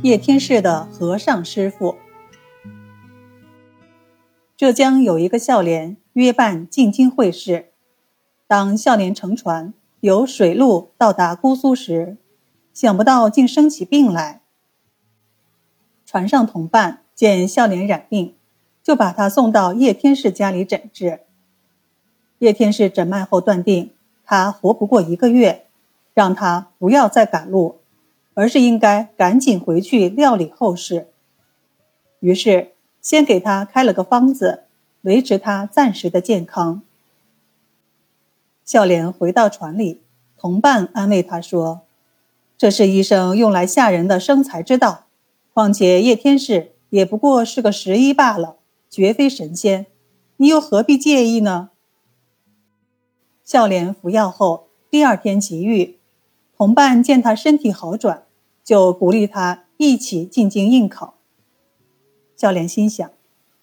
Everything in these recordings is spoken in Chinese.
叶天士的和尚师傅。浙江有一个孝廉约办进京会试，当孝廉乘船由水路到达姑苏时，想不到竟生起病来。船上同伴见孝廉染病，就把他送到叶天士家里诊治。叶天士诊脉后断定他活不过一个月，让他不要再赶路。而是应该赶紧回去料理后事。于是，先给他开了个方子，维持他暂时的健康。孝廉回到船里，同伴安慰他说：“这是医生用来吓人的生财之道。况且叶天士也不过是个十医罢了，绝非神仙，你又何必介意呢？”孝廉服药后，第二天即愈。同伴见他身体好转。就鼓励他一起进京应考。孝廉心想，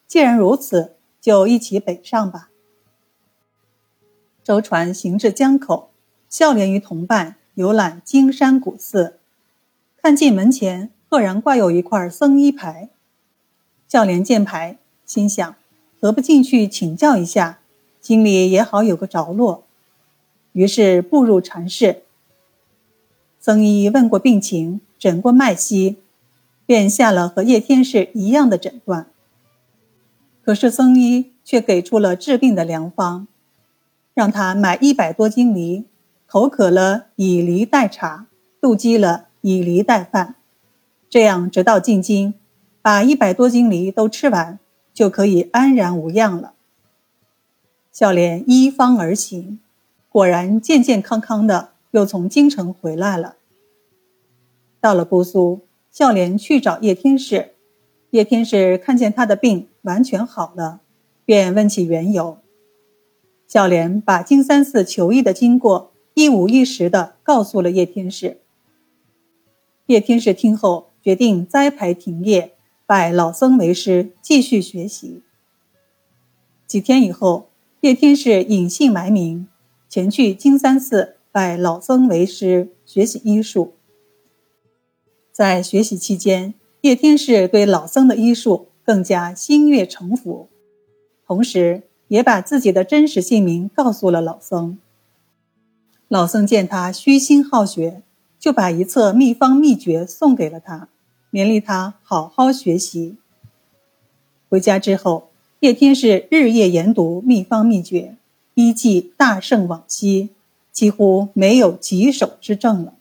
既然如此，就一起北上吧。舟船行至江口，孝廉与同伴游览金山古寺，看见门前赫然挂有一块僧衣牌。孝廉见牌，心想，何不进去请教一下，心里也好有个着落。于是步入禅室。僧医问过病情。诊过脉息，便下了和叶天士一样的诊断。可是僧医却给出了治病的良方，让他买一百多斤梨，口渴了以梨代茶，肚饥了以梨代饭，这样直到进京，把一百多斤梨都吃完，就可以安然无恙了。孝廉依方而行，果然健健康康的，又从京城回来了。到了姑苏，孝廉去找叶天士。叶天士看见他的病完全好了，便问起缘由。孝廉把金山寺求医的经过一五一十地告诉了叶天士。叶天士听后，决定摘牌停业，拜老僧为师，继续学习。几天以后，叶天士隐姓埋名，前去金山寺拜老僧为师，学习医术。在学习期间，叶天士对老僧的医术更加心悦诚服，同时也把自己的真实姓名告诉了老僧。老僧见他虚心好学，就把一册秘方秘诀送给了他，勉励他好好学习。回家之后，叶天士日夜研读秘方秘诀，医技大胜往昔，几乎没有棘手之症了。